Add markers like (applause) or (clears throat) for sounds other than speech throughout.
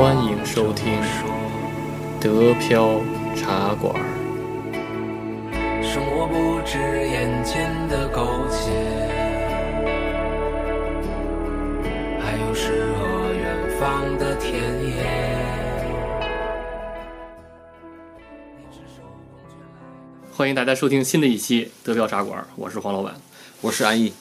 欢迎收听德飘茶馆。生活不止眼前的苟且，还有诗和远方的田野。欢迎大家收听新的一期德飘茶馆，我是黄老板。我是安逸，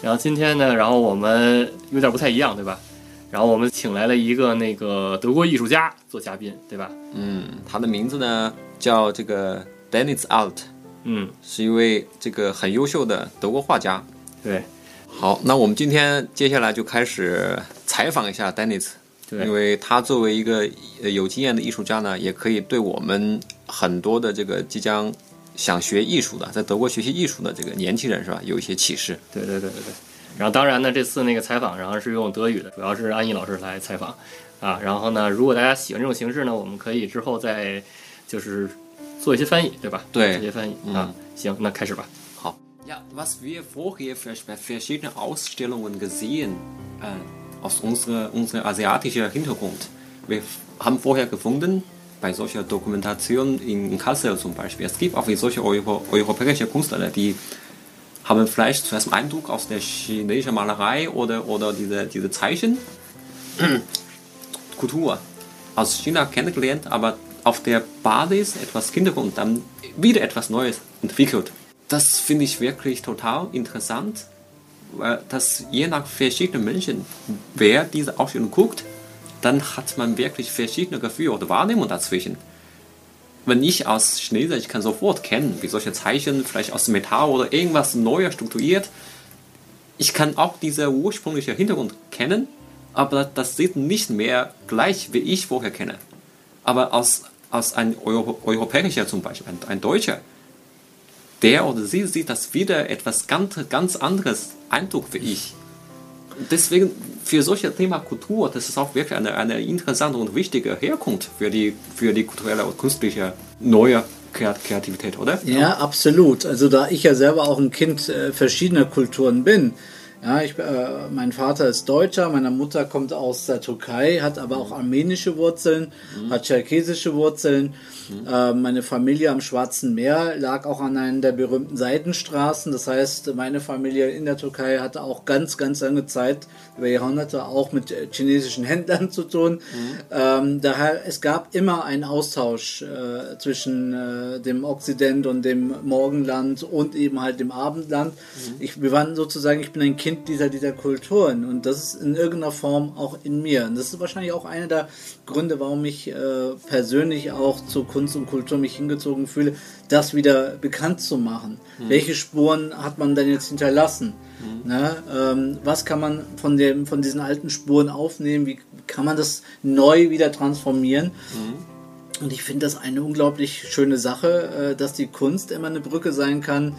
然后今天呢，然后我们有点不太一样，对吧？然后我们请来了一个那个德国艺术家做嘉宾，对吧？嗯，他的名字呢叫这个 Dennis Alt，嗯，是一位这个很优秀的德国画家。对好，那我们今天接下来就开始采访一下 Dennis，对因，为他作为一个呃有经验的艺术家呢，也可以对我们很多的这个即将想学艺术的，在德国学习艺术的这个年轻人是吧，有一些启示。对对对对对。然后当然呢，这次那个采访然后是用德语的，主要是安逸老师来采访啊。然后呢，如果大家喜欢这种形式呢，我们可以之后再就是做一些翻译，对吧？对直接翻译、嗯啊。行，那开始吧。好。Ja, was wir vorher bei verschiedenen Ausstellungen gesehen, äh, aus unserer, unserer asiatischen Hintergrund. Wir haben vorher gefunden, bei solcher Dokumentation in, in Kassel zum Beispiel, es gibt auch solche Euro, europäische Künstler, die haben vielleicht zuerst einen Eindruck aus der chinesischen Malerei oder, oder diese, diese Zeichen, (clears throat) Kultur aus China kennengelernt, aber auf der Basis etwas Hintergrund, dann wieder etwas Neues entwickelt. Das finde ich wirklich total interessant, weil das je nach verschiedenen Menschen, wer diese Ausstellung guckt, dann hat man wirklich verschiedene Gefühle oder Wahrnehmungen dazwischen. Wenn ich als Chinese, kann sofort kennen, wie solche Zeichen, vielleicht aus Metall oder irgendwas Neues strukturiert. Ich kann auch diese ursprüngliche Hintergrund kennen, aber das sieht nicht mehr gleich, wie ich vorher kenne. Aber aus, aus einem Euro, Europäischer zum Beispiel, ein, ein Deutscher, der oder sie sieht das wieder etwas ganz, ganz anderes Eindruck wie ich. Deswegen für solche Thema Kultur, das ist auch wirklich eine, eine interessante und wichtige Herkunft für die, für die kulturelle und künstliche neue Kreativität, oder? Ja, absolut. Also da ich ja selber auch ein Kind äh, verschiedener Kulturen bin. Ja, ich, äh, mein Vater ist Deutscher, meine Mutter kommt aus der Türkei, hat aber auch armenische Wurzeln, hat tscherkesische Wurzeln. Äh, meine Familie am Schwarzen Meer lag auch an einer der berühmten Seidenstraßen. Das heißt, meine Familie in der Türkei hatte auch ganz, ganz lange Zeit, über Jahrhunderte, auch mit äh, chinesischen Händlern zu tun. Ähm, daher, es gab immer einen Austausch äh, zwischen äh, dem Okzident und dem Morgenland und eben halt dem Abendland. Ich, wir waren sozusagen, ich bin ein Kind dieser, dieser Kulturen und das ist in irgendeiner Form auch in mir. Und das ist wahrscheinlich auch einer der Gründe, warum ich äh, persönlich auch zu Kunst und Kultur mich hingezogen fühle, das wieder bekannt zu machen. Welche Spuren hat man denn jetzt hinterlassen? Ne? Ähm, was kann man von, dem, von diesen alten Spuren aufnehmen? Wie kann man das neu wieder transformieren? Und ich finde das eine unglaublich schöne Sache, äh, dass die Kunst immer eine Brücke sein kann.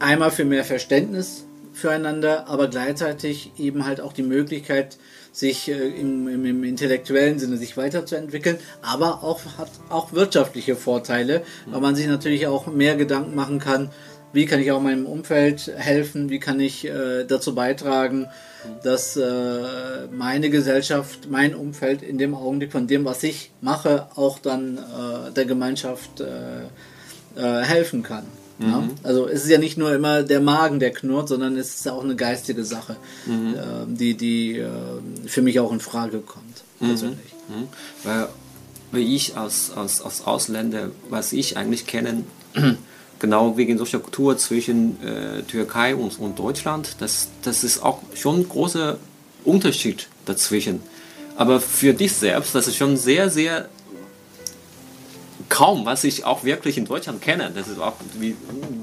Einmal für mehr Verständnis füreinander, aber gleichzeitig eben halt auch die Möglichkeit, sich äh, im, im, im intellektuellen Sinne sich weiterzuentwickeln, aber auch hat auch wirtschaftliche Vorteile, weil man sich natürlich auch mehr Gedanken machen kann, wie kann ich auch meinem Umfeld helfen, wie kann ich äh, dazu beitragen, dass äh, meine Gesellschaft, mein Umfeld in dem Augenblick von dem, was ich mache, auch dann äh, der Gemeinschaft äh, helfen kann. Ja? Also es ist ja nicht nur immer der Magen, der knurrt, sondern es ist auch eine geistige Sache, äh, die, die äh, für mich auch in Frage kommt, persönlich. Mhm. Weil, weil ich als, als, als Ausländer, was ich eigentlich kenne, (clears throat) genau wegen solcher Kultur zwischen äh, Türkei und, und Deutschland, das, das ist auch schon ein großer Unterschied dazwischen. Aber für dich selbst, das ist schon sehr, sehr kaum, was ich auch wirklich in Deutschland kenne. Das ist auch wie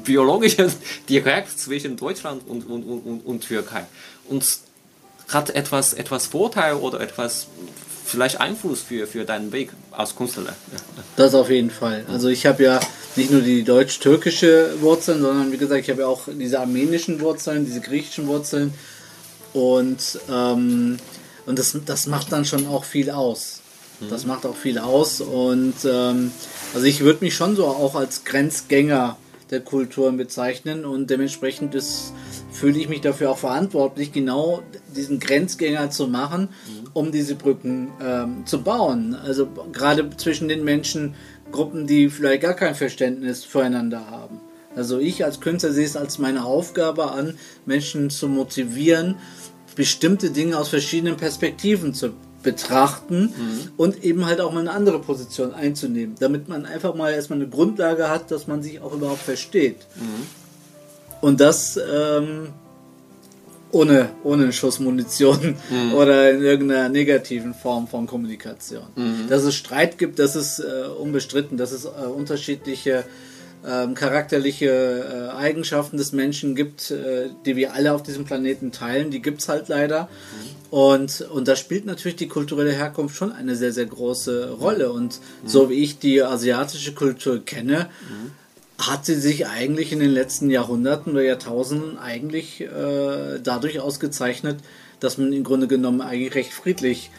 biologisches (laughs) direkt zwischen Deutschland und, und, und, und, Türkei. Und hat etwas, etwas Vorteil oder etwas vielleicht Einfluss für, für deinen Weg als Künstler. Das auf jeden Fall. Also ich habe ja nicht nur die deutsch-türkische Wurzeln, sondern wie gesagt, ich habe ja auch diese armenischen Wurzeln, diese griechischen Wurzeln. Und, ähm, und das, das macht dann schon auch viel aus. Das macht auch viel aus. Und ähm, also ich würde mich schon so auch als Grenzgänger der Kulturen bezeichnen und dementsprechend ist fühle ich mich dafür auch verantwortlich, genau diesen Grenzgänger zu machen, um diese Brücken ähm, zu bauen. Also gerade zwischen den Menschengruppen, die vielleicht gar kein Verständnis füreinander haben. Also ich als Künstler sehe es als meine Aufgabe an, Menschen zu motivieren, bestimmte Dinge aus verschiedenen Perspektiven zu betrachten und eben halt auch mal eine andere Position einzunehmen, damit man einfach mal erstmal eine Grundlage hat, dass man sich auch überhaupt versteht. Und das ähm, ohne, ohne einen Schuss Munition oder in irgendeiner negativen Form von Kommunikation. Dass es Streit gibt, das ist äh, unbestritten, dass es äh, unterschiedliche ähm, charakterliche äh, Eigenschaften des Menschen gibt, äh, die wir alle auf diesem Planeten teilen, die gibt es halt leider. Und, und da spielt natürlich die kulturelle Herkunft schon eine sehr, sehr große Rolle. Und so wie ich die asiatische Kultur kenne, hat sie sich eigentlich in den letzten Jahrhunderten oder Jahrtausenden eigentlich äh, dadurch ausgezeichnet, dass man im Grunde genommen eigentlich recht friedlich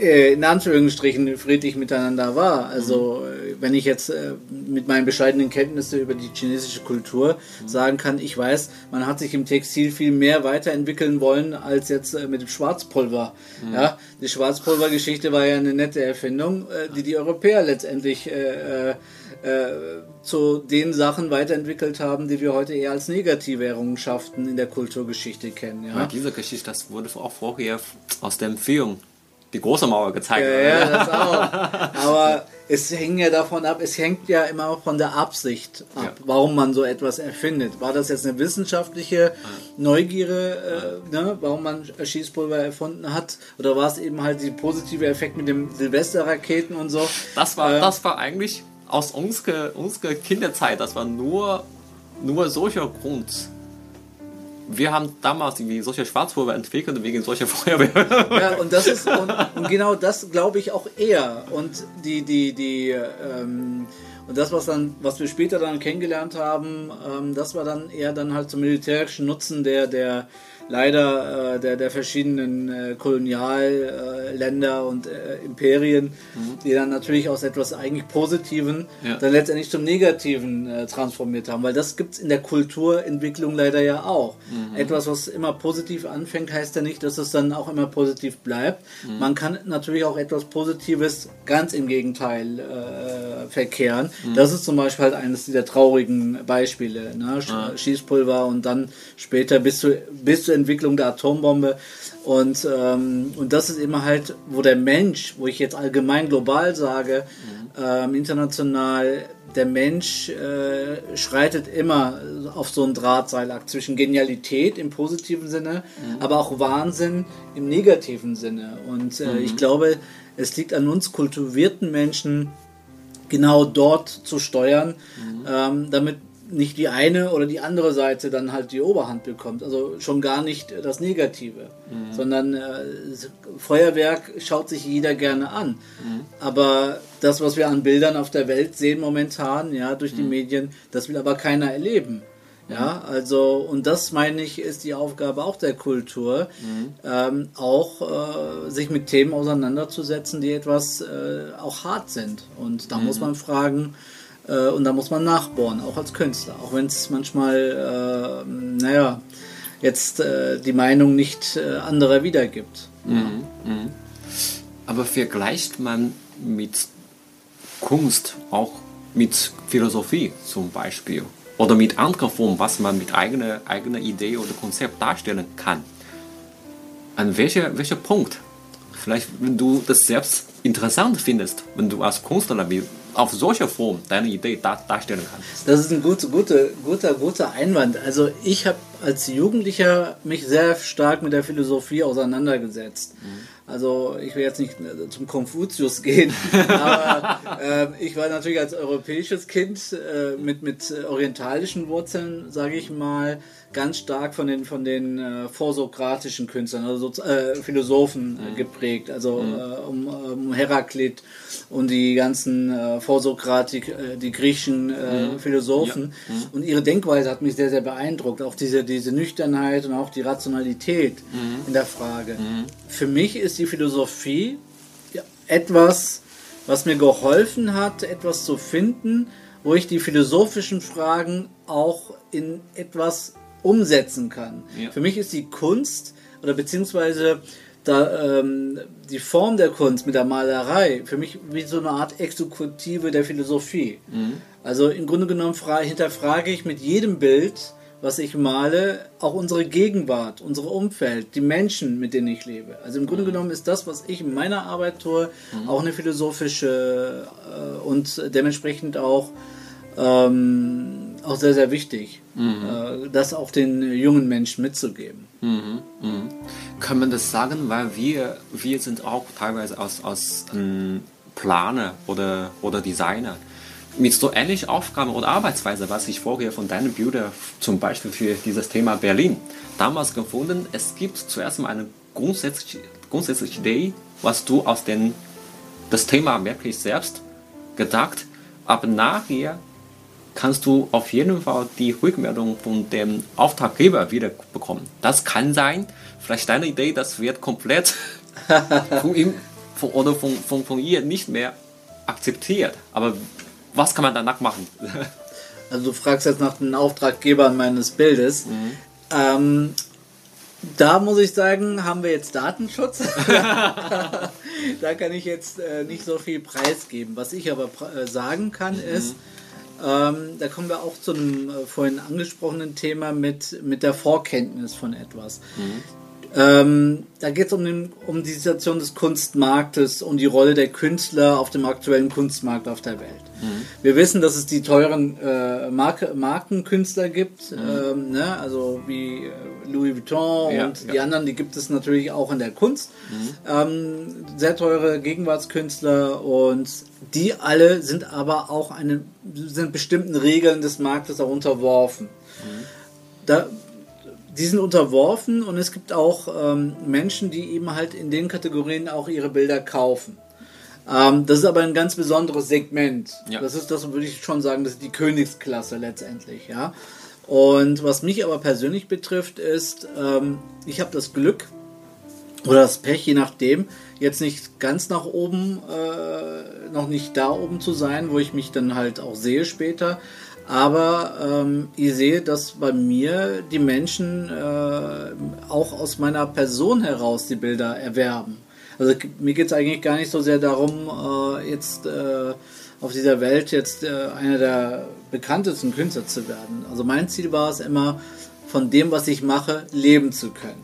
in Anführungsstrichen friedlich miteinander war. Also äh, wenn ich jetzt äh, mit meinen bescheidenen Kenntnissen über die chinesische Kultur sagen kann, ich weiß, man hat sich im Textil viel mehr weiterentwickeln wollen als jetzt äh, mit dem Schwarzpulver. Ja, die Schwarzpulvergeschichte war ja eine nette Erfindung, äh, die die Europäer letztendlich äh, äh, äh, zu den Sachen weiterentwickelt haben, die wir heute eher als negative Errungenschaften in der Kulturgeschichte kennen. Ja? Diese Geschichte, das wurde auch vorher aus dem Film Die große Mauer gezeigt. Ja, ja, das auch. (laughs) Aber es hängt ja davon ab, es hängt ja immer auch von der Absicht ab, Ja. warum man so etwas erfindet. War das jetzt eine wissenschaftliche Neugierde, äh, ne, warum man Schießpulver erfunden hat? Oder war es eben halt die positive Effekt mit den Silvesterraketen und so? Das war, Äh, das war eigentlich aus unserer, unserer Kinderzeit, das war nur, nur solcher Grund. Wir haben damals irgendwie solche Schwarzpulver entwickelt wegen solcher (laughs) Feuerwehr. Ja, und das ist und, und genau das glaube ich auch eher. Und die, die, die, ähm, und das, was dann, was wir später dann kennengelernt haben, ähm, das war dann eher dann halt zum militärischen Nutzen der, der leider äh, der, der verschiedenen äh, Kolonialländer Länder und äh, Imperien, die dann natürlich aus etwas eigentlich Positiven Ja. dann letztendlich zum Negativen äh, transformiert haben. Weil das gibt es in der Kulturentwicklung leider ja auch. Etwas, was immer positiv anfängt, heißt ja nicht, dass es dann auch immer positiv bleibt. Man kann natürlich auch etwas Positives ganz im Gegenteil äh, verkehren. Das ist zum Beispiel halt eines dieser traurigen Beispiele. Ne? Sch Schießpulver und dann später bis, zu, bis Entwicklung der Atombombe. Und, ähm, und das ist immer halt, wo der Mensch, wo ich jetzt allgemein global sage, ähm, international, der Mensch äh, schreitet immer auf so einen Drahtseilakt zwischen Genialität im positiven Sinne, aber auch Wahnsinn im negativen Sinne. Und äh, ich glaube, es liegt an uns kultivierten Menschen, genau dort zu steuern, ähm, damit nicht die eine oder die andere Seite dann halt die Oberhand bekommt. Also schon gar nicht das Negative, sondern äh, Feuerwerk schaut sich jeder gerne an. Aber das, was wir an Bildern auf der Welt sehen momentan, ja, durch die Medien, das will aber keiner erleben. Ja, also, und das meine ich, ist die Aufgabe auch der Kultur, ähm, auch äh, sich mit Themen auseinanderzusetzen, die etwas äh, auch hart sind. Und da muss man fragen, äh, und da muss man nachbohren, auch als Künstler. Auch wenn es manchmal, äh, naja, jetzt äh, die Meinung nicht äh, anderer wiedergibt. Aber vergleicht man mit Kunst auch mit Philosophie zum Beispiel oder mit anderer Form, was man mit eigener, eigener Idee oder Konzept darstellen kann. An welcher, welcher Punkt? Vielleicht, wenn du das selbst interessant findest, wenn du als Künstler wie- auf solcher Form deine Idee dar darstellen kannst. Das ist ein gut, gute, guter, guter Einwand. Also ich habe als Jugendlicher mich sehr stark mit der Philosophie auseinandergesetzt. Also ich will jetzt nicht äh, zum Konfuzius gehen, (laughs) aber äh, ich war natürlich als europäisches Kind äh, mit, mit orientalischen Wurzeln, sage ich mal, ganz stark von den, von den äh, vorsokratischen Künstlern, also so, äh, Philosophen äh, geprägt. Also äh, um, um Heraklit und die ganzen äh, Vorsokratik, äh, die griechischen äh, Philosophen. Und ihre Denkweise hat mich sehr, sehr beeindruckt. Auch diese, diese Nüchternheit und auch die Rationalität in der Frage. Für mich ist die Philosophie ja, etwas, was mir geholfen hat, etwas zu finden, wo ich die philosophischen Fragen auch in etwas umsetzen kann. Ja. Für mich ist die Kunst oder beziehungsweise da, ähm, die Form der Kunst mit der Malerei für mich wie so eine Art Exekutive der Philosophie. Also im Grunde genommen fra- hinterfrage ich mit jedem Bild, was ich male, auch unsere Gegenwart, unser Umfeld, die Menschen, mit denen ich lebe. Also im Grunde genommen ist das, was ich in meiner Arbeit tue, auch eine philosophische äh, und dementsprechend auch ähm, auch sehr, sehr wichtig, äh, das auch den jungen Menschen mitzugeben. Kann man das sagen, weil wir, wir sind auch teilweise als, als ähm, Planer oder, oder Designer. Mit so ähnlichen Aufgaben oder Arbeitsweise, was ich vorher von deinen Bildern zum Beispiel für dieses Thema Berlin. Damals gefunden, es gibt zuerst mal eine grundsätzliche, grundsätzliche Idee, was du aus den, das Thema wirklich selbst gedacht, aber nachher kannst du auf jeden Fall die Rückmeldung von dem Auftraggeber wieder bekommen. Das kann sein, vielleicht deine Idee, das wird komplett (laughs) von ihm von, oder von, von, von ihr nicht mehr akzeptiert. Aber was kann man danach machen? (laughs) Also du fragst jetzt nach den Auftraggebern meines Bildes. Ähm, da muss ich sagen, haben wir jetzt Datenschutz. (laughs) da kann ich jetzt äh, nicht so viel preisgeben. Was ich aber äh, sagen kann ist, ähm, da kommen wir auch zu einem äh, vorhin angesprochenen Thema mit, mit der Vorkenntnis von etwas. Ähm, da geht es um, den- um die Situation des Kunstmarktes, um die Rolle der Künstler auf dem aktuellen Kunstmarkt auf der Welt. Wir wissen, dass es die teuren äh, Marke, Markenkünstler gibt, ähm, ne? also wie äh, Louis Vuitton Ja, und ja. die anderen, die gibt es natürlich auch in der Kunst. Ähm, sehr teure Gegenwartskünstler und die alle sind aber auch eine, sind bestimmten Regeln des Marktes auch unterworfen. Da, die sind unterworfen und es gibt auch ähm, Menschen, die eben halt in den Kategorien auch ihre Bilder kaufen. Ähm, das ist aber ein ganz besonderes Segment. Ja. Das ist das, würde ich schon sagen, das ist die Königsklasse letztendlich, ja. Und was mich aber persönlich betrifft, ist, ähm, ich habe das Glück oder das Pech, je nachdem, jetzt nicht ganz nach oben, äh, noch nicht da oben zu sein, wo ich mich dann halt auch sehe später. Aber ähm, ich sehe, dass bei mir die Menschen äh, auch aus meiner Person heraus die Bilder erwerben. Also mir geht es eigentlich gar nicht so sehr darum, äh, jetzt äh, auf dieser Welt jetzt äh, einer der bekanntesten Künstler zu werden. Also mein Ziel war es immer, von dem, was ich mache, leben zu können.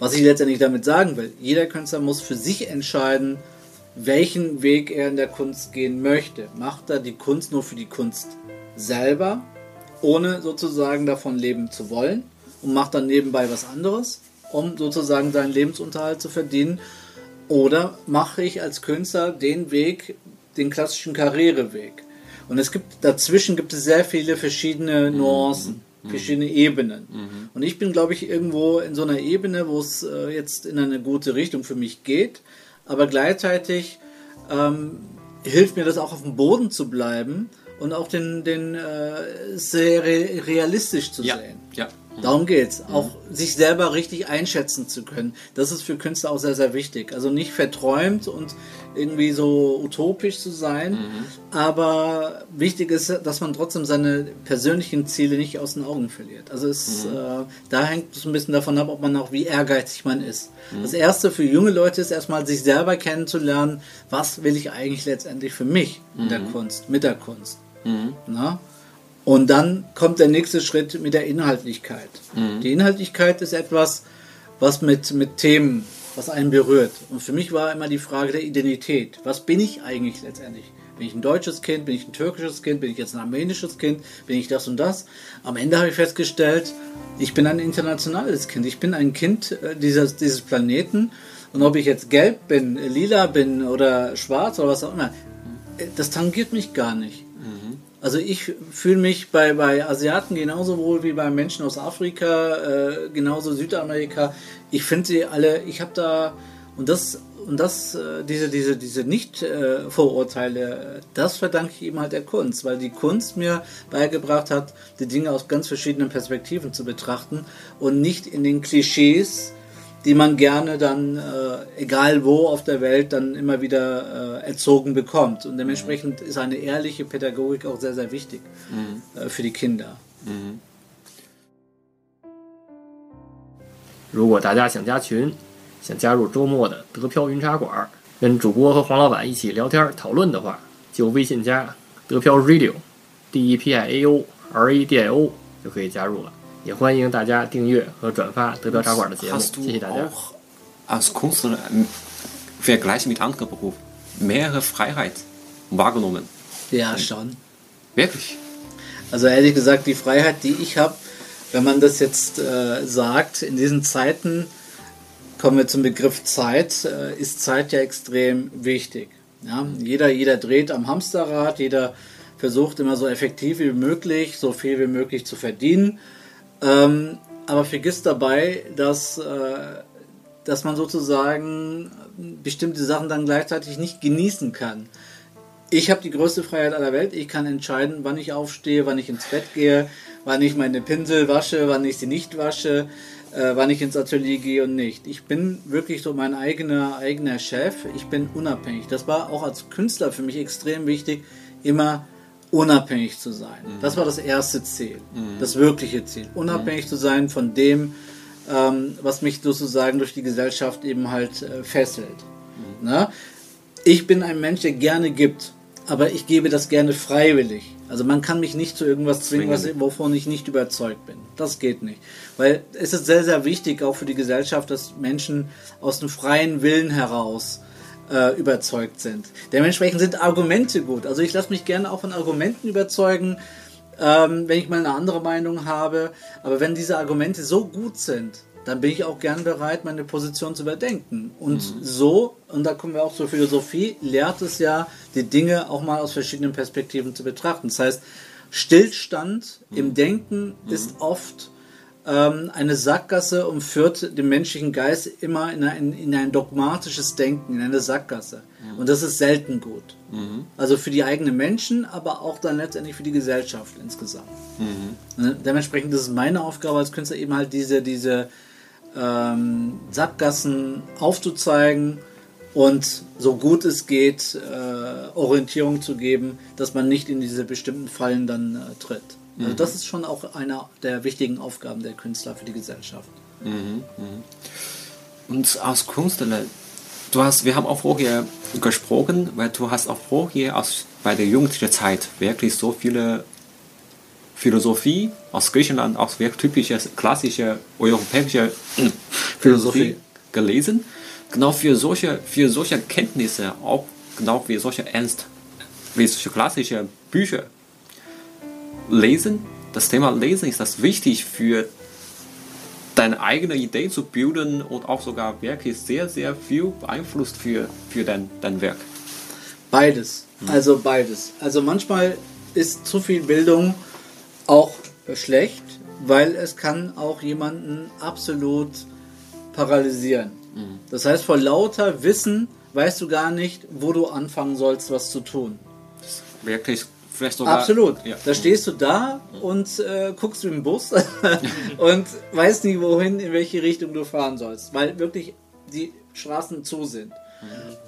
Was ich letztendlich damit sagen will, jeder Künstler muss für sich entscheiden, welchen Weg er in der Kunst gehen möchte. Macht er die Kunst nur für die Kunst selber, ohne sozusagen davon leben zu wollen und macht dann nebenbei was anderes, um sozusagen seinen Lebensunterhalt zu verdienen? Oder mache ich als Künstler den Weg, den klassischen Karriereweg? Und es gibt dazwischen gibt es sehr viele verschiedene Nuancen, verschiedene Ebenen. Und ich bin, glaube ich, irgendwo in so einer Ebene, wo es äh, jetzt in eine gute Richtung für mich geht, aber gleichzeitig ähm, hilft mir das auch auf dem Boden zu bleiben und auch den, den äh, sehr re realistisch zu Ja, sehen. ja. Darum geht's. Auch sich selber richtig einschätzen zu können. Das ist für Künstler auch sehr, sehr wichtig. Also nicht verträumt und irgendwie so utopisch zu sein. Aber wichtig ist, dass man trotzdem seine persönlichen Ziele nicht aus den Augen verliert. Also es, äh, da hängt es ein bisschen davon ab, ob man auch wie ehrgeizig man ist. Das erste für junge Leute ist erstmal sich selber kennenzulernen. Was will ich eigentlich letztendlich für mich in der Kunst, mit der Kunst? Na? Und dann kommt der nächste Schritt mit der Inhaltlichkeit. Die Inhaltlichkeit ist etwas, was mit, mit Themen, was einen berührt. Und für mich war immer die Frage der Identität. Was bin ich eigentlich letztendlich? Bin ich ein deutsches Kind? Bin ich ein türkisches Kind? Bin ich jetzt ein armenisches Kind? Bin ich das und das? Am Ende habe ich festgestellt, ich bin ein internationales Kind. Ich bin ein Kind äh, dieses, dieses Planeten. Und ob ich jetzt gelb bin, lila bin oder schwarz oder was auch immer, äh, das tangiert mich gar nicht. Also ich fühle mich bei, bei Asiaten genauso wohl wie bei Menschen aus Afrika, äh, genauso Südamerika. Ich finde sie alle, ich habe da, und das, und das, äh, diese, diese, diese Nicht-Vorurteile, das verdanke ich eben halt der Kunst, weil die Kunst mir beigebracht hat, die Dinge aus ganz verschiedenen Perspektiven zu betrachten und nicht in den Klischees, die man gerne dann, äh, egal wo auf der Welt, dann immer wieder äh, erzogen bekommt. Und dementsprechend ist eine ehrliche Pädagogik auch sehr, sehr wichtig äh, für die Kinder. 如果大家想加群，想加入周末的德飘云茶馆，跟主播和黄老板一起聊天讨论的话，就微信加德飘 Radio，D E P I A O R A D I O 就可以加入了。也欢迎大家订阅和转发德飘茶馆的节目， Hast du 谢谢大家。 auch als Künstler im Vergleich mit anderen Berufen mehrere Freiheit wahrgenommen? Ja, schon. Wirklich? Also ehrlich gesagt, die Freiheit, die ich habe, wenn man das jetzt äh, sagt, in diesen Zeiten, kommen wir zum Begriff Zeit, äh, ist Zeit ja extrem wichtig. Ja? Jeder, jeder dreht am Hamsterrad, jeder versucht immer so effektiv wie möglich, so viel wie möglich zu verdienen, ähm, aber vergisst dabei, dass, äh, dass man sozusagen bestimmte Sachen dann gleichzeitig nicht genießen kann. Ich habe die größte Freiheit aller Welt. Ich kann entscheiden, wann ich aufstehe, wann ich ins Bett gehe, wann ich meine Pinsel wasche, wann ich sie nicht wasche, äh, wann ich ins Atelier gehe und nicht. Ich bin wirklich so mein eigener, eigener Chef. Ich bin unabhängig. Das war auch als Künstler für mich extrem wichtig, immer unabhängig zu sein. Das war das erste Ziel, das wirkliche Ziel. Unabhängig zu sein von dem, ähm, was mich sozusagen durch die Gesellschaft eben halt äh, fesselt. Ne? Ich bin ein Mensch, der gerne gibt, aber ich gebe das gerne freiwillig. Also man kann mich nicht zu irgendwas zwingen, was, wovon ich nicht überzeugt bin. Das geht nicht. Weil es ist sehr, sehr wichtig, auch für die Gesellschaft, dass Menschen aus dem freien Willen heraus äh, überzeugt sind. Dementsprechend sind Argumente gut. Also ich lasse mich gerne auch von Argumenten überzeugen, ähm, wenn ich mal eine andere Meinung habe. Aber wenn diese Argumente so gut sind, dann bin ich auch gern bereit, meine Position zu überdenken. Und so, und da kommen wir auch zur Philosophie, lehrt es ja, die Dinge auch mal aus verschiedenen Perspektiven zu betrachten. Das heißt, Stillstand im Denken ist oft ähm, eine Sackgasse und führt den menschlichen Geist immer in ein, in ein dogmatisches Denken, in eine Sackgasse. Und das ist selten gut. Also für die eigenen Menschen, aber auch dann letztendlich für die Gesellschaft insgesamt. Ne? Dementsprechend ist es meine Aufgabe als Künstler eben halt diese, diese ähm, Sackgassen aufzuzeigen und so gut es geht äh, Orientierung zu geben, dass man nicht in diese bestimmten Fallen dann äh, tritt. Also das ist schon auch eine der wichtigen Aufgaben der Künstler für die Gesellschaft. Und als Künstler, du hast, wir haben auch vorher gesprochen, weil du hast auch vorher aus, bei der jugendlichen Zeit wirklich so viele Philosophie aus Griechenland, auch wirklich typische, klassische europäische äh, Philosophie gelesen. Genau für solche, für solche Kenntnisse, auch genau wie solche ernst, wie solche klassische Bücher lesen. Das Thema Lesen ist das wichtig für deine eigene Idee zu bilden und auch sogar wirklich sehr, sehr viel beeinflusst für, für dein, dein Werk. Beides. Also beides. Also manchmal ist zu viel Bildung auch schlecht, weil es kann auch jemanden absolut paralysieren. Das heißt, vor lauter Wissen weißt du gar nicht, wo du anfangen sollst, was zu tun. Wirklich, vielleicht sogar. Absolut. Ja. Da stehst du da und äh, guckst im Bus (laughs) und weißt nicht, wohin, in welche Richtung du fahren sollst, weil wirklich die Straßen zu sind.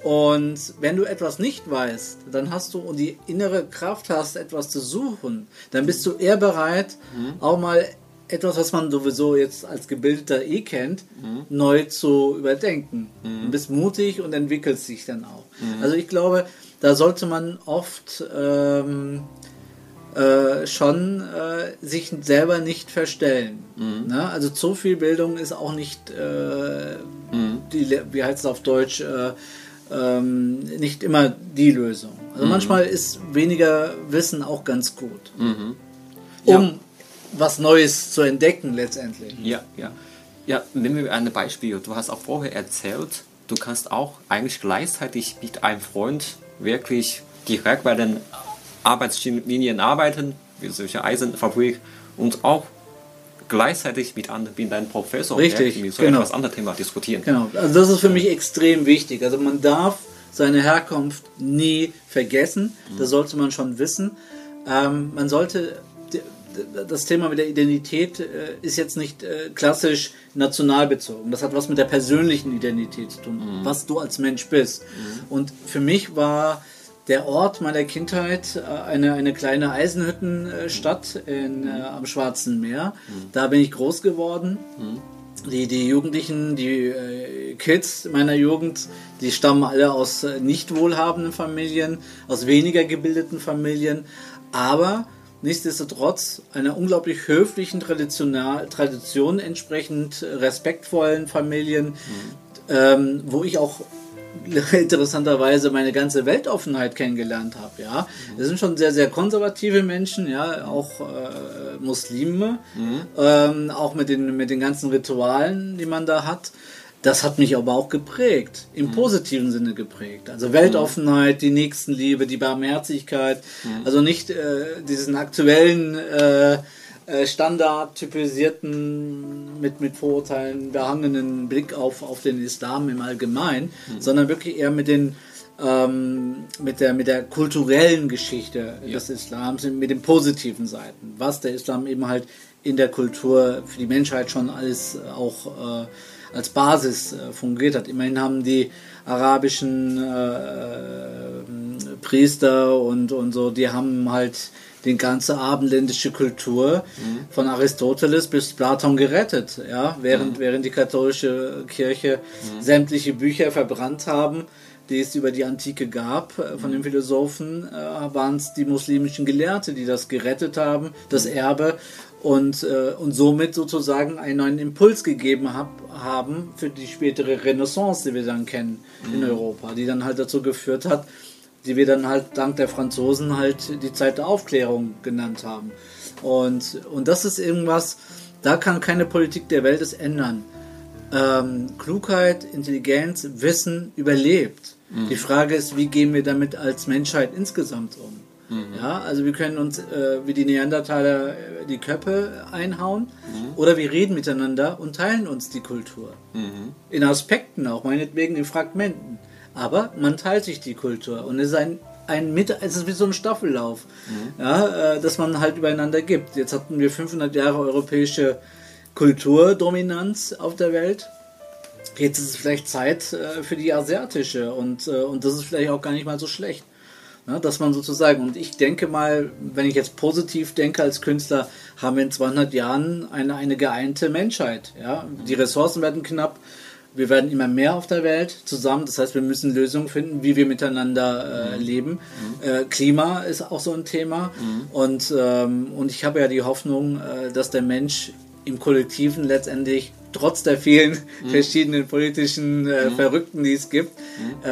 Und wenn du etwas nicht weißt, dann hast du und die innere Kraft hast, etwas zu suchen, dann bist du eher bereit, auch mal etwas, was man sowieso jetzt als Gebildeter eh kennt, neu zu überdenken. Du bist mutig und entwickelst dich dann auch. Also ich glaube, da sollte man oft ähm, äh, schon äh, sich selber nicht verstellen. Ne? Also zu viel Bildung ist auch nicht, äh, die, Le- wie heißt es auf Deutsch, äh, ähm, nicht immer die Lösung. Also manchmal ist weniger Wissen auch ganz gut, um was Neues zu entdecken letztendlich. Ja, ja. Ja, nehmen wir ein Beispiel. Du hast auch vorher erzählt, du kannst auch eigentlich gleichzeitig mit einem Freund wirklich direkt bei den Arbeitslinien arbeiten, wie solche Eisenfabrik, und auch gleichzeitig mit, einem- mit deinem Professor Richtig, mit so genau. etwas anderes Thema diskutieren. Genau, also das ist für mich extrem wichtig. Also man darf seine Herkunft nie vergessen, das sollte man schon wissen. Ähm, man sollte, das Thema mit der Identität äh, ist jetzt nicht äh, klassisch national bezogen. Das hat was mit der persönlichen Identität zu tun, was du als Mensch bist. Und für mich war der Ort meiner Kindheit äh, eine, eine kleine Eisenhüttenstadt in, äh, am Schwarzen Meer. Da bin ich groß geworden. die, die Jugendlichen, die äh, Kids meiner Jugend, die stammen alle aus äh, nicht wohlhabenden Familien, aus weniger gebildeten Familien, aber nichtsdestotrotz einer unglaublich höflichen Traditional, Tradition entsprechend respektvollen Familien, ähm, wo ich auch interessanterweise meine ganze Weltoffenheit kennengelernt habe. Ja, das sind schon sehr sehr konservative Menschen, ja, auch äh, Muslime, ähm, auch mit den mit den ganzen Ritualen, die man da hat. Das hat mich aber auch geprägt, im positiven Sinne geprägt. Also Weltoffenheit, die Nächstenliebe, die Barmherzigkeit. Also nicht äh, diesen aktuellen äh, äh, standardtypisierten, mit, mit Vorurteilen behangenen Blick auf, auf den Islam im Allgemeinen, sondern wirklich eher mit den ähm, mit, der, mit der kulturellen Geschichte des Islams, mit den positiven Seiten, was der Islam eben halt in der Kultur für die Menschheit schon alles auch äh, als Basis äh, fungiert hat. Immerhin haben die arabischen äh, Priester und, und so, die haben halt die ganze abendländische Kultur von Aristoteles bis Platon gerettet, ja, während, während die katholische Kirche sämtliche Bücher verbrannt haben, die es über die Antike gab, äh, von den Philosophen, äh, waren es die muslimischen Gelehrte, die das gerettet haben, das Erbe und, äh, und somit sozusagen einen neuen Impuls gegeben hab, haben für die spätere Renaissance, die wir dann kennen in Europa, die dann halt dazu geführt hat, die wir dann halt dank der Franzosen halt die Zeit der Aufklärung genannt haben. Und, und das ist irgendwas, da kann keine Politik der Welt es ändern. Ähm, Klugheit, Intelligenz, Wissen überlebt. Die Frage ist, wie gehen wir damit als Menschheit insgesamt um? Ja, also wir können uns äh, wie die Neandertaler äh, die Köpfe einhauen oder wir reden miteinander und teilen uns die Kultur. In Aspekten auch, meinetwegen in Fragmenten. Aber man teilt sich die Kultur und es ist ein, ein Mit es ist wie so ein Staffellauf, ja, äh, dass man halt übereinander gibt. Jetzt hatten wir 500 Jahre europäische Kulturdominanz auf der Welt. Jetzt ist es vielleicht Zeit äh, für die asiatische und, äh, und das ist vielleicht auch gar nicht mal so schlecht. Ja, dass man sozusagen, und ich denke mal, wenn ich jetzt positiv denke als Künstler, haben wir in 200 Jahren eine, eine geeinte Menschheit. Ja? Die Ressourcen werden knapp, wir werden immer mehr auf der Welt zusammen. Das heißt, wir müssen Lösungen finden, wie wir miteinander äh, leben. Äh, Klima ist auch so ein Thema. Und, ähm, und ich habe ja die Hoffnung, äh, dass der Mensch im Kollektiven letztendlich trotz der vielen verschiedenen politischen äh, Verrückten, die es gibt, äh,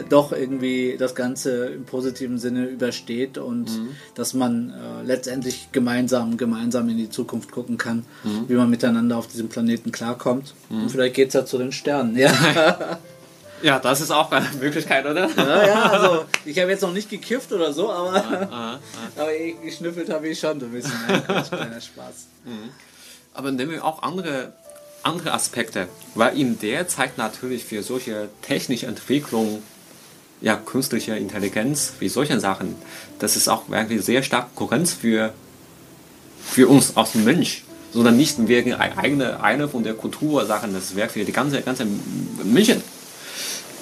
äh, doch irgendwie das Ganze im positiven Sinne übersteht und dass man äh, letztendlich gemeinsam, gemeinsam in die Zukunft gucken kann, wie man miteinander auf diesem Planeten klarkommt. Und vielleicht geht es ja zu den Sternen. Ja. (laughs) Ja, das ist auch eine Möglichkeit, oder? ja, ja, also ich habe jetzt noch nicht gekifft oder so, aber, Aha. (laughs) aber geschnüffelt habe ich schon so ein bisschen. Quatsch, kleiner Spaß. Aber nehmen wir auch andere, andere Aspekte, weil in der Zeit natürlich für solche technische Entwicklung, ja, künstliche Intelligenz, wie solche Sachen, das ist auch wirklich sehr stark Konkurrenz für, für uns als Mensch, sondern nicht wegen eine, eine von der Kultursachen, das ist wirklich für die ganze, ganze Menschen.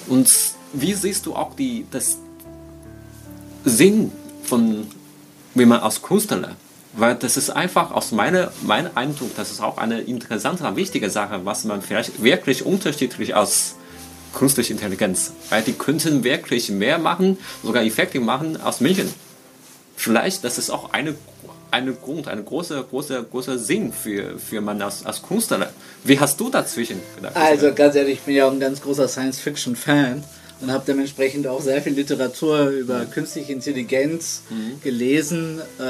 Und wie siehst du auch die, das Sinn von, wie man als Künstler weil das ist einfach aus meiner, meinem Eindruck, das ist auch eine interessante, wichtige Sache, was man vielleicht wirklich unterschiedlich aus künstlicher Intelligenz, weil die könnten wirklich mehr machen, sogar Effekte machen als Menschen. Vielleicht, das ist auch eine, eine Grund, eine große, große, große Sinn für, für man als, als Künstler. Wie hast du dazwischen gedacht? Also ganz ehrlich, ich bin ja auch ein ganz großer Science-Fiction-Fan und habe dementsprechend auch sehr viel Literatur über künstliche Intelligenz gelesen. Äh,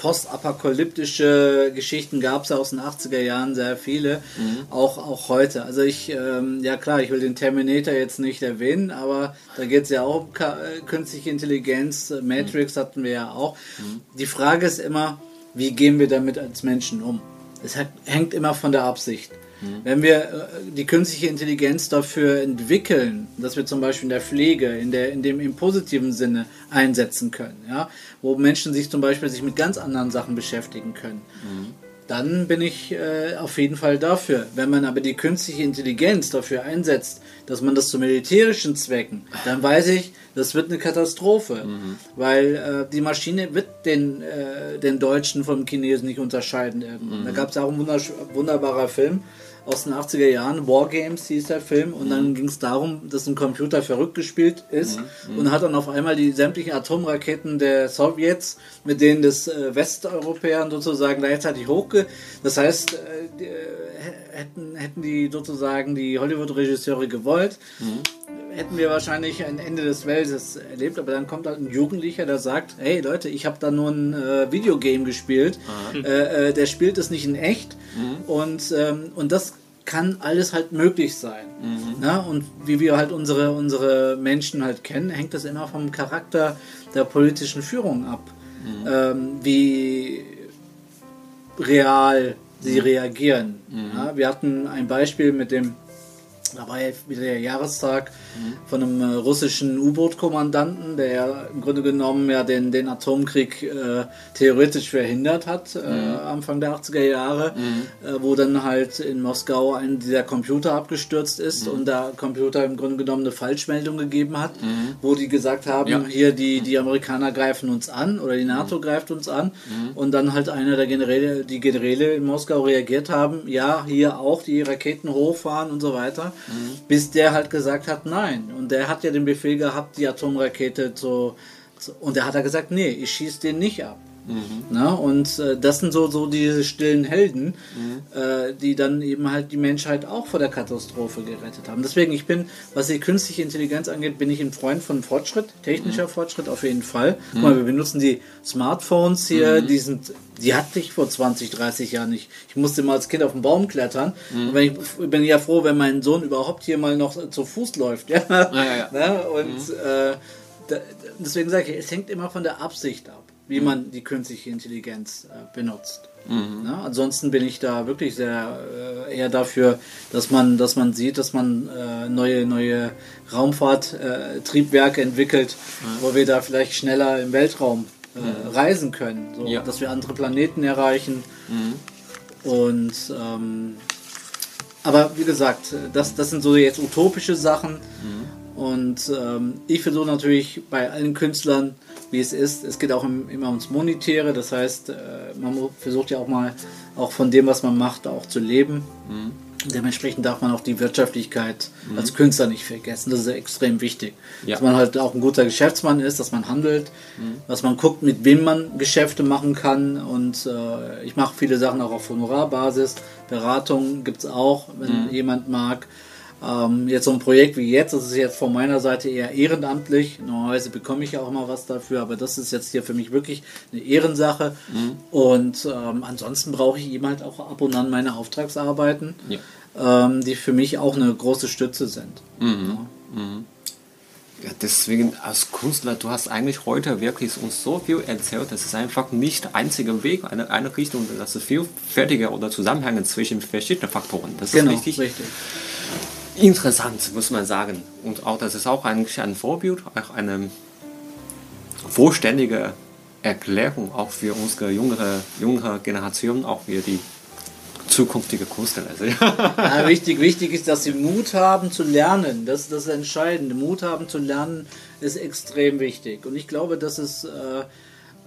postapokalyptische Geschichten gab es ja aus den 80er Jahren sehr viele, auch, auch heute. Also ich, ähm, ja klar, ich will den Terminator jetzt nicht erwähnen, aber da geht es ja auch um Ka- äh, künstliche Intelligenz, Äh, Matrix hatten wir ja auch. Die Frage ist immer, wie gehen wir damit als Menschen um? Es hängt immer von der Absicht. Wenn wir äh, die künstliche Intelligenz dafür entwickeln, dass wir zum Beispiel in der Pflege, in, der, in dem im positiven Sinne einsetzen können, ja, wo Menschen sich zum Beispiel sich mit ganz anderen Sachen beschäftigen können, dann bin ich äh, auf jeden Fall dafür. Wenn man aber die künstliche Intelligenz dafür einsetzt, dass man das zu militärischen Zwecken, dann weiß ich, das wird eine Katastrophe, weil äh, die Maschine wird den, äh, den Deutschen vom Chinesen nicht unterscheiden. Irgendwann. Da gab es auch einen wunderbarer Film, aus den 80er Jahren, Wargames hieß der Film, und dann ging es darum, dass ein Computer verrückt gespielt ist und hat dann auf einmal die sämtlichen Atomraketen der Sowjets mit denen des äh, Westeuropäern sozusagen gleichzeitig hochge... Das heißt, äh, die, äh, hätten, hätten die sozusagen die Hollywood-Regisseure gewollt, hätten wir wahrscheinlich ein Ende des Weltes erlebt, aber dann kommt halt ein Jugendlicher, der sagt, hey Leute, ich habe da nur ein äh, Videogame gespielt, äh, äh, der spielt es nicht in echt und, ähm, und das kann alles halt möglich sein. Na? Und wie wir halt unsere, unsere Menschen halt kennen, hängt das immer vom Charakter der politischen Führung ab. Ähm, wie real sie reagieren. Ja, wir hatten ein Beispiel mit dem, da war ja wieder der Jahrestag von einem äh, russischen U-Boot-Kommandanten, der im Grunde genommen ja den, den Atomkrieg äh, theoretisch verhindert hat, äh, Anfang der 80er Jahre, äh, wo dann halt in Moskau ein dieser Computer abgestürzt ist und der Computer im Grunde genommen eine Falschmeldung gegeben hat, wo die gesagt haben, Ja. hier die, die Amerikaner greifen uns an oder die NATO greift uns an. Und dann halt einer der Generäle, die Generäle in Moskau reagiert haben, ja, hier auch die Raketen hochfahren und so weiter, bis der halt gesagt hat, nein. Und der hat ja den Befehl gehabt, die Atomrakete zu, zu und der hat er gesagt, nee, ich schieße den nicht ab. Na, und äh, das sind so, so diese stillen Helden, äh, die dann eben halt die Menschheit auch vor der Katastrophe gerettet haben. Deswegen, ich bin, was die künstliche Intelligenz angeht, bin ich ein Freund von Fortschritt, technischer Fortschritt auf jeden Fall. Guck mal, wir benutzen die Smartphones hier, die sind, die hatte ich vor 20, 30 Jahren nicht. Ich musste mal als Kind auf den Baum klettern. Und wenn ich bin ja froh, wenn mein Sohn überhaupt hier mal noch zu Fuß läuft. Ja, ja, ja. (laughs) Ne? Und äh, da, deswegen sage ich, es hängt immer von der Absicht ab, wie man die künstliche Intelligenz äh, benutzt. Ne? Ansonsten bin ich da wirklich sehr äh, eher dafür, dass man, dass man sieht, dass man äh, neue, neue Raumfahrttriebwerke äh, entwickelt, wo wir da vielleicht schneller im Weltraum äh, reisen können, so, Ja. dass wir andere Planeten erreichen. Und ähm, aber wie gesagt, das, das sind so jetzt utopische Sachen. Und ähm, ich versuche natürlich bei allen Künstlern, wie es ist, es geht auch im, immer ums Monetäre. Das heißt, äh, man versucht ja auch mal auch von dem, was man macht, auch zu leben. Dementsprechend darf man auch die Wirtschaftlichkeit als Künstler nicht vergessen. Das ist ja extrem wichtig. Ja. Dass man halt auch ein guter Geschäftsmann ist, dass man handelt, dass man guckt, mit wem man Geschäfte machen kann. Und äh, ich mache viele Sachen auch auf Honorarbasis. Beratung gibt es auch, wenn jemand mag. Ähm, jetzt so ein Projekt wie jetzt, das ist jetzt von meiner Seite eher ehrenamtlich. Normalerweise bekomme ich ja auch immer was dafür, aber das ist jetzt hier für mich wirklich eine Ehrensache. Und ähm, ansonsten brauche ich eben halt auch ab und an meine Auftragsarbeiten, Ja. ähm, die für mich auch eine große Stütze sind. Ja. Ja, deswegen als Künstler, du hast eigentlich heute wirklich uns so viel erzählt, das ist einfach nicht der einzige Weg, eine, eine Richtung, das ist vielfältiger oder Zusammenhänge zwischen verschiedenen Faktoren. Das Genau, ist richtig, richtig. Interessant, muss man sagen. Und auch das ist auch eigentlich ein Vorbild, auch eine vollständige Erklärung auch für unsere jüngere, jüngere Generation, auch für die zukünftige Künstler. (laughs) Also, ja. Wichtig, wichtig ist, dass sie Mut haben zu lernen. Das ist das Entscheidende. Mut haben zu lernen ist extrem wichtig. Und ich glaube, das ist, äh,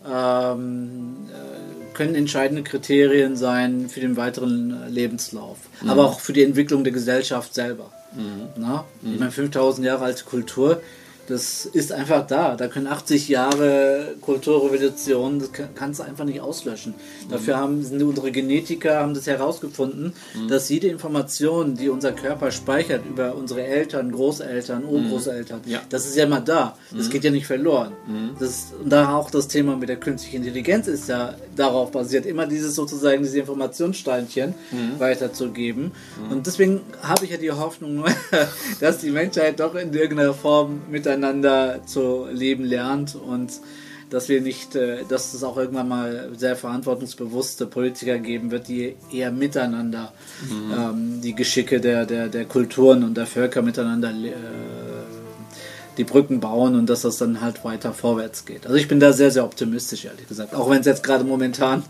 ähm, äh, können entscheidende Kriterien sein für den weiteren äh, Lebenslauf. Aber auch für die Entwicklung der Gesellschaft selber. Na? Ich meine, 5000 Jahre alte Kultur, das ist einfach da. Da können 80 Jahre Kulturrevolution, das kann- kannst du einfach nicht auslöschen. Dafür haben sind unsere Genetiker haben das herausgefunden, dass jede Information, die unser Körper speichert über unsere Eltern, Großeltern, Urgroßeltern, Ja. das ist ja immer da. Das geht ja nicht verloren. Das und da auch das Thema mit der künstlichen Intelligenz ist ja darauf basiert, immer dieses sozusagen diese Informationssteinchen weiterzugeben. Und deswegen habe ich ja die Hoffnung, (laughs) dass die Menschheit doch in irgendeiner Form miteinander zu leben lernt und dass wir nicht, äh, dass es auch irgendwann mal sehr verantwortungsbewusste Politiker geben wird, die eher miteinander ähm, die Geschicke der, der, der Kulturen und der Völker miteinander äh, die Brücken bauen und dass das dann halt weiter vorwärts geht. Also ich bin da sehr, sehr optimistisch, ehrlich gesagt. Auch wenn es jetzt gerade momentan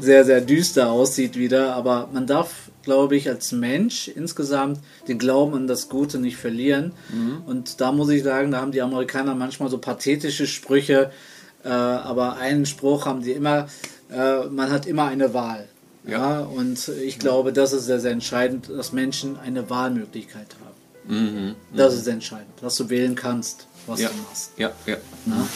sehr, sehr düster aussieht wieder. Aber man darf, glaube ich, als Mensch insgesamt den Glauben an das Gute nicht verlieren. Und da muss ich sagen, da haben die Amerikaner manchmal so pathetische Sprüche. Äh, aber einen Spruch haben die immer, äh, man hat immer eine Wahl. Ja. und ich glaube, das ist sehr, sehr entscheidend, dass Menschen eine Wahlmöglichkeit haben. Das ist entscheidend, dass du wählen kannst, was Ja, du machst. ja, ja. Ja?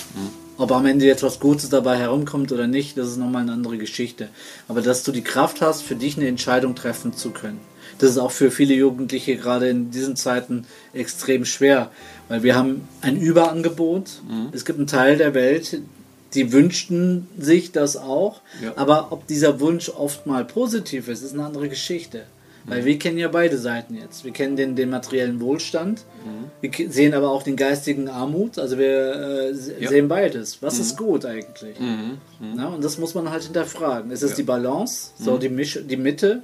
Ob am Ende jetzt was Gutes dabei herumkommt oder nicht, das ist nochmal eine andere Geschichte. Aber dass du die Kraft hast, für dich eine Entscheidung treffen zu können. Das ist auch für viele Jugendliche gerade in diesen Zeiten extrem schwer, weil wir haben ein Überangebot. Es gibt einen Teil der Welt, die wünschten sich das auch. Ja. Aber ob dieser Wunsch oft mal positiv ist, ist eine andere Geschichte. Weil wir kennen ja beide Seiten jetzt. Wir kennen den, den materiellen Wohlstand, wir ke- sehen aber auch den geistigen Armut. Also wir äh, Ja. sehen beides. Was ist gut eigentlich? Na, und das muss man halt hinterfragen. Ist es Ja. die Balance, so die, Misch die Mitte?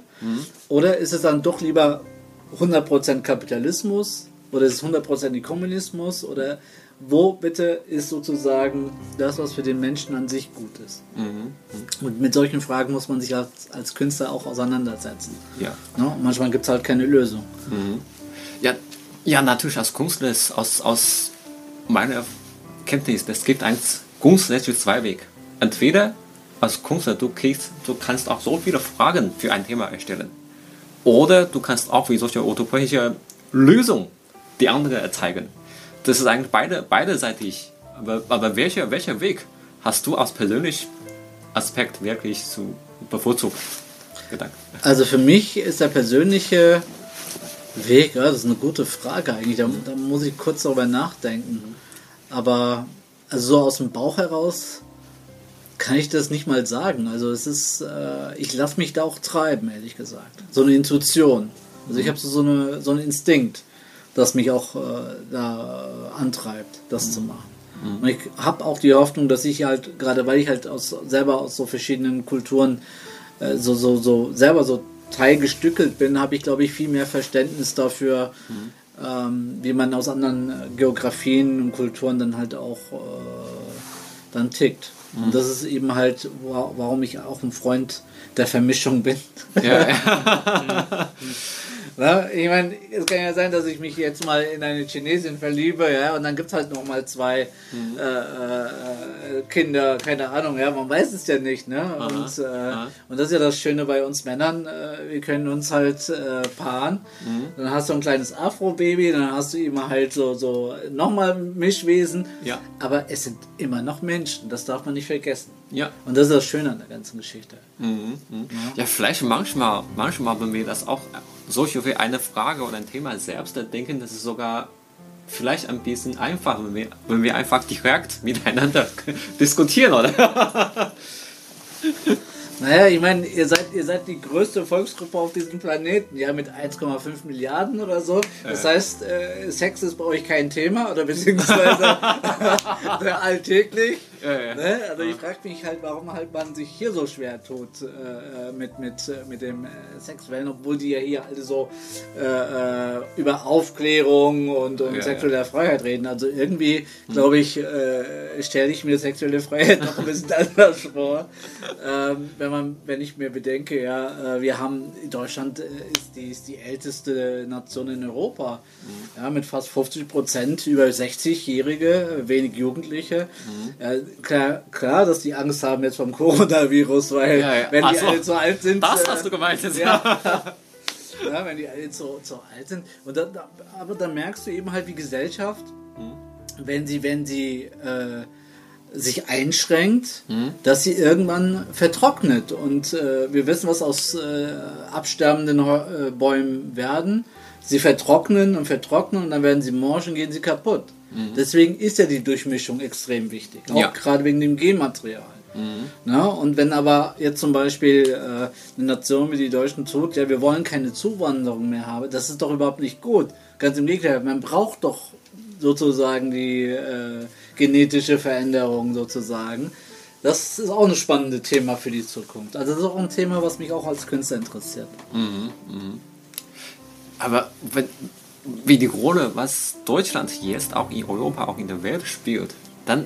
Oder ist es dann doch lieber 100% Kapitalismus? Oder ist es 100% Kommunismus? Oder wo bitte ist sozusagen das, was für den Menschen an sich gut ist? Und mit solchen Fragen muss man sich als, als Künstler auch auseinandersetzen. Ja. Ne? Manchmal gibt es halt keine Lösung. Ja, ja, natürlich als Künstler ist aus, aus meiner Kenntnis, es gibt eins grundsätzlich zwei Wege. Entweder als Künstler, du kriegst, du kannst auch so viele Fragen für ein Thema erstellen. Oder du kannst auch wie solche utopische Lösungen die andere erzeigen. Das ist eigentlich beide, beiderseitig. Aber, aber welcher, welcher Weg hast du aus persönlichem Aspekt wirklich zu bevorzugt? Gedanken. Also für mich ist der persönliche Weg, ja, das ist eine gute Frage eigentlich, da, da muss ich kurz darüber nachdenken. Aber also so aus dem Bauch heraus kann ich das nicht mal sagen. Also es ist, äh, ich lasse mich da auch treiben, ehrlich gesagt. So eine Intuition. Also ich habe so, so, eine, so einen Instinkt, das mich auch äh, da äh, antreibt, das zu machen. Und ich habe auch die Hoffnung, dass ich halt, gerade weil ich halt aus, selber aus so verschiedenen Kulturen äh, so, so, so selber so teilgestückelt bin, habe ich, glaube ich, viel mehr Verständnis dafür, ähm, wie man aus anderen äh, Geografien und Kulturen dann halt auch äh, dann tickt. Und das ist eben halt, wa- warum ich auch ein Freund der Vermischung bin. Ja, (laughs) (laughs) ja. Na, ich meine, es kann ja sein, dass ich mich jetzt mal in eine Chinesin verliebe, ja, und dann gibt es halt noch mal zwei Mhm. äh, äh, Kinder, keine Ahnung, ja, man weiß es ja nicht, ne? Und, äh, und das ist ja das Schöne bei uns Männern, äh, wir können uns halt äh, paaren. Mhm. Dann hast du ein kleines Afro-Baby, dann hast du immer halt so, so nochmal Mischwesen, Ja. aber es sind immer noch Menschen, das darf man nicht vergessen. ja. Und das ist das Schöne an der ganzen Geschichte. Ja, vielleicht manchmal, manchmal, wenn wir das auch solche wie eine Frage oder ein Thema selbst denken, das ist sogar vielleicht ein bisschen einfacher, wenn wir, wenn wir einfach direkt miteinander (laughs) diskutieren, oder? (laughs) Naja, ich meine, ihr seid, ihr seid die größte Volksgruppe auf diesem Planeten, ja, mit 1,5 Milliarden oder so. Das heißt, äh, Sex ist bei euch kein Thema oder beziehungsweise (laughs) alltäglich. Ja, ja. Ne? Also ich frage mich halt, warum halt man sich hier so schwer tut äh, äh, mit, mit, äh, mit dem äh, Sexuellen, obwohl die ja hier alle so äh, äh, über Aufklärung und, und Ja, sexuelle Freiheit reden. Also irgendwie, glaube ich, äh, stelle ich mir sexuelle Freiheit noch ein bisschen (laughs) anders vor. Ähm, wenn man, wenn ich mir bedenke, ja, wir haben Deutschland äh, ist die, ist die älteste Nation in Europa. Ja, mit fast 50 Prozent über 60-Jährige, wenig Jugendliche. Ja, klar, klar, dass die Angst haben jetzt vom Coronavirus, weil Ja, ja. wenn Ach die so. alle zu alt sind. Das äh, hast du gemeint jetzt. ja. (laughs) (laughs) ja, wenn die alle zu, zu alt sind. Und dann, aber dann merkst du eben halt, wie Gesellschaft, wenn sie, wenn sie äh, sich einschränkt, dass sie irgendwann vertrocknet. Und äh, wir wissen, was aus äh, absterbenden äh, Bäumen werden. Sie vertrocknen und vertrocknen und dann werden sie morschen, gehen sie kaputt. Deswegen ist ja die Durchmischung extrem wichtig. Auch Ja. gerade wegen dem Genmaterial. Na, und wenn aber jetzt zum Beispiel äh, eine Nation wie die Deutschen tut, ja, wir wollen keine Zuwanderung mehr haben, das ist doch überhaupt nicht gut. Ganz im Gegenteil, man braucht doch sozusagen die äh, genetische Veränderung sozusagen. Das ist auch ein spannendes Thema für die Zukunft. Also das ist auch ein Thema, was mich auch als Künstler interessiert. Aber wenn, wie die Rolle, was Deutschland jetzt auch in Europa, auch in der Welt spielt, dann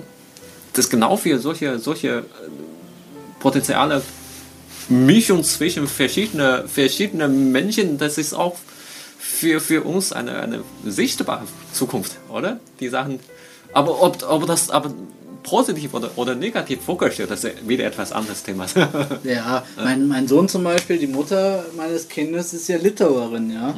das genau für solche, solche äh, potenzielle Mischung zwischen verschiedenen verschiedene Menschen, das ist auch für, für uns eine, eine sichtbare Zukunft, oder? Die Sachen. Aber ob, ob das, aber positiv oder, oder negativ vorgestellt. Das ist wieder etwas anderes Thema. (laughs) Ja, mein, mein Sohn zum Beispiel, die Mutter meines Kindes ist ja Litauerin, ja.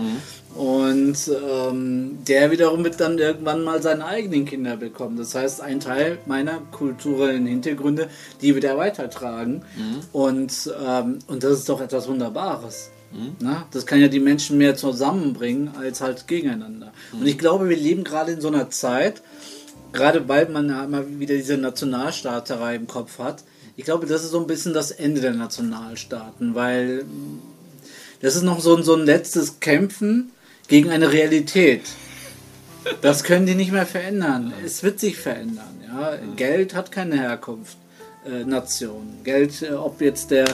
Und ähm, der wiederum wird dann irgendwann mal seine eigenen Kinder bekommen. Das heißt, ein Teil meiner kulturellen Hintergründe, die wird er weitertragen. Und, ähm, und das ist doch etwas Wunderbares. Na, das kann ja die Menschen mehr zusammenbringen als halt gegeneinander. Und ich glaube, wir leben gerade in so einer Zeit, gerade weil man ja immer wieder diese Nationalstaaterei im Kopf hat. Ich glaube, das ist so ein bisschen das Ende der Nationalstaaten, weil das ist noch so ein, so ein letztes Kämpfen gegen eine Realität. Das können die nicht mehr verändern. Es wird sich verändern. Ja? Geld hat keine Herkunft, äh, Nation. Geld, äh, ob jetzt der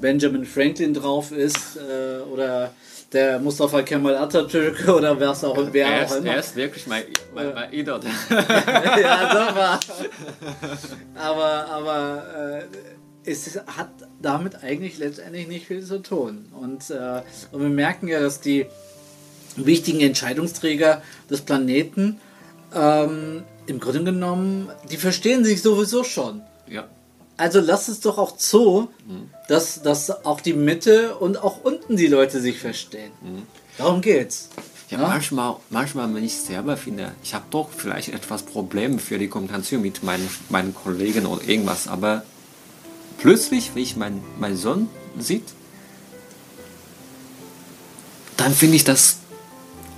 Benjamin Franklin drauf ist äh, oder der Mustafa Kemal Atatürk (laughs) oder wer auch, wer er, auch ist, immer. er ist wirklich mein, mein, mein Idol. (laughs) ja, doch mal. (laughs) Aber, aber äh, es hat damit eigentlich letztendlich nicht viel zu tun. Und, äh, und wir merken ja, dass die wichtigen Entscheidungsträger des Planeten ähm, im Grunde genommen, die verstehen sich sowieso schon. ja. Also lass es doch auch zu, dass, dass auch die Mitte und auch unten die Leute sich verstehen. Darum geht's. Ja, Ja? manchmal, manchmal, wenn ich selber finde, ich habe doch vielleicht etwas Probleme für die Kommunikation mit meinen, meinen Kollegen oder irgendwas, aber plötzlich, wenn ich meinen mein Sohn sieht, dann finde ich das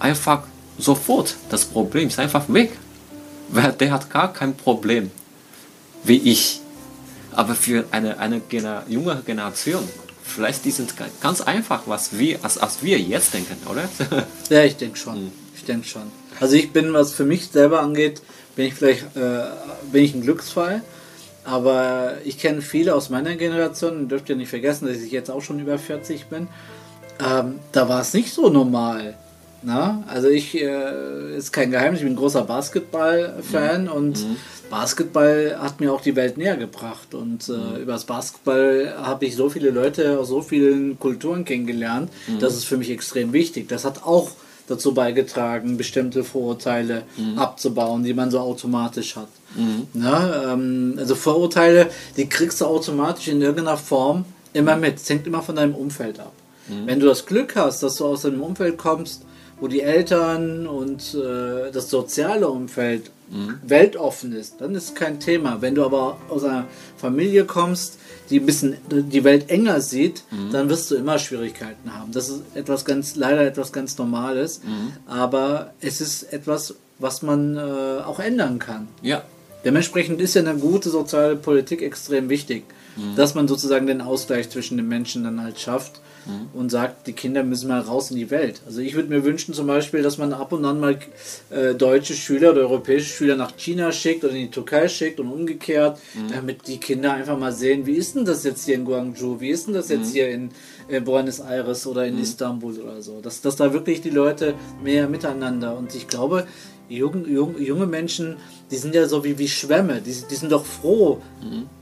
einfach sofort, das Problem ist einfach weg. Weil der hat gar kein Problem, wie ich. Aber für eine, eine Gener junge Generation, vielleicht die sind ga- ganz einfach, was wir, als, als wir jetzt denken, oder? (laughs) Ja, ich denke schon. Ich denke schon. Also ich bin, was für mich selber angeht, bin ich vielleicht äh, bin ich ein Glücksfall. Aber ich kenne viele aus meiner Generation, ihr dürft ja nicht vergessen, dass ich jetzt auch schon über 40 bin. Ähm, da war es nicht so normal. Na? Also ich, äh, ist kein Geheimnis, ich bin ein großer Basketball-Fan und Basketball hat mir auch die Welt näher gebracht. Und äh, über das Basketball habe ich so viele Leute aus so vielen Kulturen kennengelernt. Das ist für mich extrem wichtig. Das hat auch dazu beigetragen, bestimmte Vorurteile abzubauen, die man so automatisch hat. Na, ähm, also Vorurteile, die kriegst du automatisch in irgendeiner Form immer mit. Es hängt immer von deinem Umfeld ab. Wenn du das Glück hast, dass du aus einem Umfeld kommst, wo die Eltern und äh, das soziale Umfeld weltoffen ist, dann ist kein Thema. Wenn du aber aus einer Familie kommst, die ein bisschen die Welt enger sieht, dann wirst du immer Schwierigkeiten haben. Das ist etwas ganz, leider etwas ganz Normales, aber es ist etwas, was man äh, auch ändern kann. ja. Dementsprechend ist ja eine gute soziale Politik extrem wichtig, dass man sozusagen den Ausgleich zwischen den Menschen dann halt schafft und sagt, die Kinder müssen mal raus in die Welt. Also ich würde mir wünschen zum Beispiel, dass man ab und an mal äh, deutsche Schüler oder europäische Schüler nach China schickt oder in die Türkei schickt und umgekehrt, damit die Kinder einfach mal sehen, wie ist denn das jetzt hier in Guangzhou, wie ist denn das jetzt hier in äh, Buenos Aires oder in Istanbul oder so. Dass, dass da wirklich die Leute mehr miteinander und ich glaube, jung, jung, junge Menschen, die sind ja so wie, wie Schwämme, die, die sind doch froh, äh,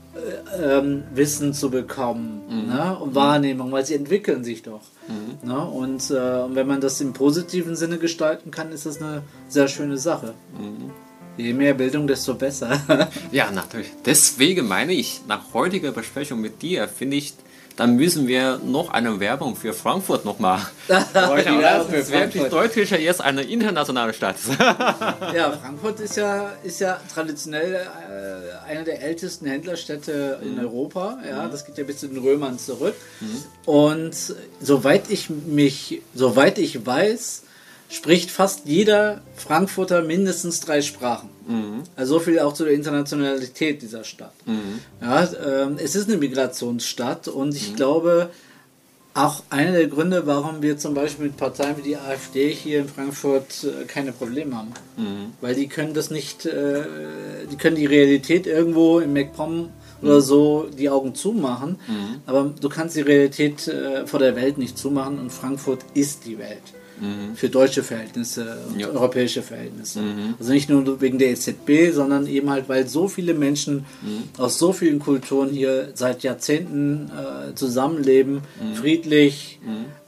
ähm, Wissen zu bekommen ne? und Wahrnehmung, weil sie entwickeln sich doch. Ne? Und, äh, und wenn man das im positiven Sinne gestalten kann, ist das eine sehr schöne Sache. Je mehr Bildung, desto besser. (laughs) Ja, natürlich. Deswegen meine ich, nach heutiger Besprechung mit dir, finde ich, dann müssen wir noch eine Werbung für Frankfurt noch machen. (laughs) Werbung das ist wirklich deutlicher jetzt eine internationale Stadt. (laughs) Ja, Frankfurt ist ja, ist ja traditionell äh, eine der ältesten Händlerstädte in Europa. Ja, das geht ja bis zu den Römern zurück. Und soweit ich mich, soweit ich weiß, spricht fast jeder Frankfurter mindestens drei Sprachen. Also so viel auch zu der Internationalität dieser Stadt. Ja, ähm, es ist eine Migrationsstadt und ich glaube, auch einer der Gründe, warum wir zum Beispiel mit Parteien wie die AfD hier in Frankfurt äh, keine Probleme haben. Weil die können das nicht, äh, die können die Realität irgendwo im MacPom oder so die Augen zumachen, aber du kannst die Realität äh, vor der Welt nicht zumachen und Frankfurt ist die Welt. Für deutsche Verhältnisse und Ja. europäische Verhältnisse. Also nicht nur wegen der EZB, sondern eben halt, weil so viele Menschen aus so vielen Kulturen hier seit Jahrzehnten äh, zusammenleben, friedlich,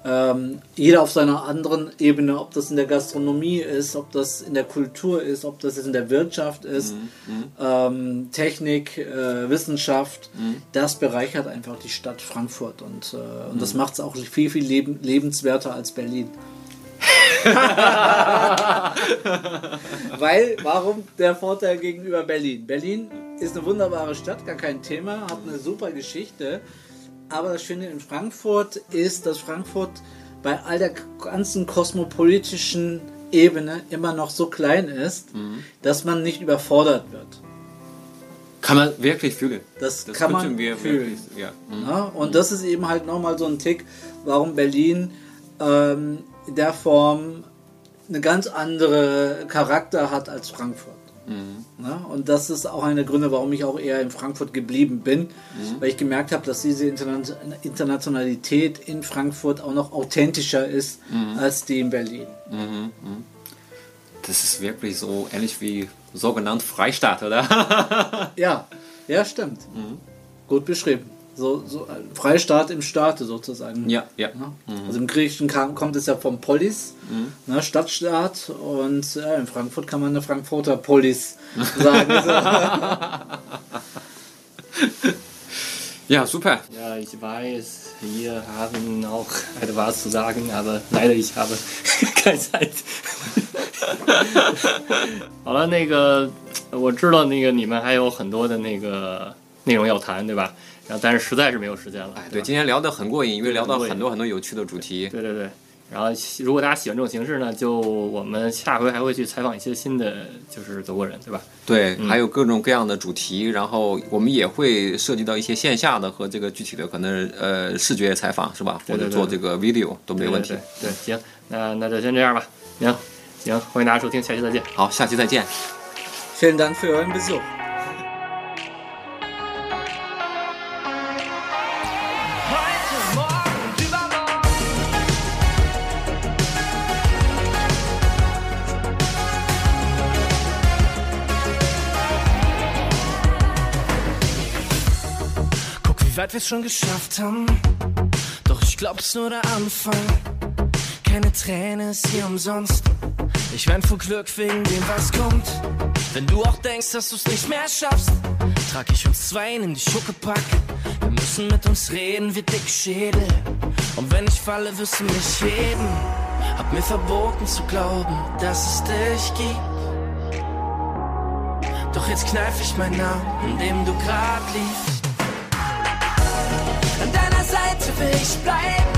ähm, jeder auf seiner anderen Ebene, ob das in der Gastronomie ist, ob das in der Kultur ist, ob das jetzt in der Wirtschaft ist, ähm, Technik, äh, Wissenschaft, das bereichert einfach die Stadt Frankfurt und, äh, und das macht es auch viel, viel leben, lebenswerter als Berlin. (laughs) Weil, warum der Vorteil gegenüber Berlin? Berlin ist eine wunderbare Stadt, gar kein Thema, hat eine super Geschichte. Aber das Schöne in Frankfurt ist, dass Frankfurt bei all der ganzen kosmopolitischen Ebene immer noch so klein ist, dass man nicht überfordert wird. Kann man wirklich fühlen. Das, Das kann man wir fühlen. wirklich, ja. Mhm. Ja, und das ist eben halt nochmal so ein Tick, warum Berlin ähm, in der Form eine ganz andere Charakter hat als Frankfurt. Ja, und das ist auch einer der Gründe, warum ich auch eher in Frankfurt geblieben bin, weil ich gemerkt habe, dass diese Interna Internationalität in Frankfurt auch noch authentischer ist als die in Berlin. Das ist wirklich so ähnlich wie sogenannt Freistaat, oder? (laughs) Ja, ja, stimmt. Gut beschrieben. So, so ein Freistaat im Staate sozusagen. ja, ja. Ja? Also im Griechischen kam, kommt es ja vom Polis, ne, Stadtstaat, und ja, in Frankfurt kann man eine Frankfurter Polis sagen. (laughs) Ja, super. Ja, ich weiß, wir haben auch etwas zu sagen, aber leider ich habe (laughs) keine Zeit。(laughs) 好了，那个我知道那个你们还有很多的那个内容要谈，对吧？ 然后但是实在是没有时间了。哎，对，今天聊得很过瘾，因为聊到很多很多有趣的主题。对对对。然后如果大家喜欢这种形式呢，就我们下回还会去采访一些新的就是德国人，对吧？对，嗯还有各种各样的主题，然后我们也会涉及到一些线下的和这个具体的可能呃视觉采访是吧？对对对或者做这个 video 都没问题对。对对，行，那那就先这样吧。行行，欢迎大家收听，下期再见。好，下期再见。Vielen Dank für euren Besuch. Weit wir's schon geschafft haben. Doch ich glaub's nur der Anfang. Keine Träne ist hier umsonst. Ich wein vor Glück wegen dem, was kommt. Wenn du auch denkst, dass du's nicht mehr schaffst, trag ich uns zwei in die Schuckepack. Wir müssen mit uns reden wie dick Schädel. Und wenn ich falle, wirst du mich heben. Hab mir verboten zu glauben, dass es dich gibt. Doch jetzt kneif ich meinen Namen, in dem du grad liegst. Ich bleiben.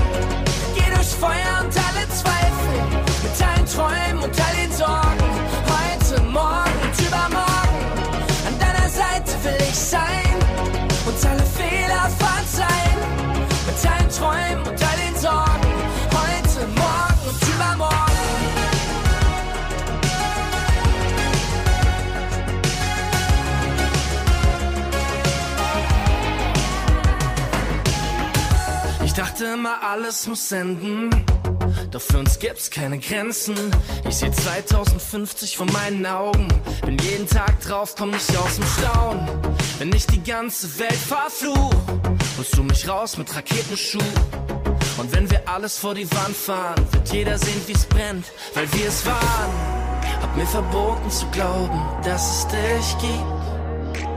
Geh durch Feuer und alle Zweifel. Mit allen Träumen und all den Sorgen. Heute, morgen und übermorgen. An deiner Seite will ich sein. Und alle Fehler verzeihen. Mit allen Träumen und dachte immer, alles muss enden. Doch für uns gibt's keine Grenzen. Ich seh 2050 vor meinen Augen. Bin jeden Tag drauf, komm nicht aus dem Staunen. Wenn ich die ganze Welt verfluch, holst du mich raus mit Raketenschuh. Und wenn wir alles vor die Wand fahren, wird jeder sehen, wie's brennt, weil wir es waren. Hab mir verboten zu glauben, dass es dich gibt.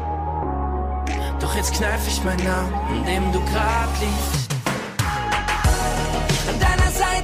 Doch jetzt kneif ich meinen Namen, in dem du grad liegst.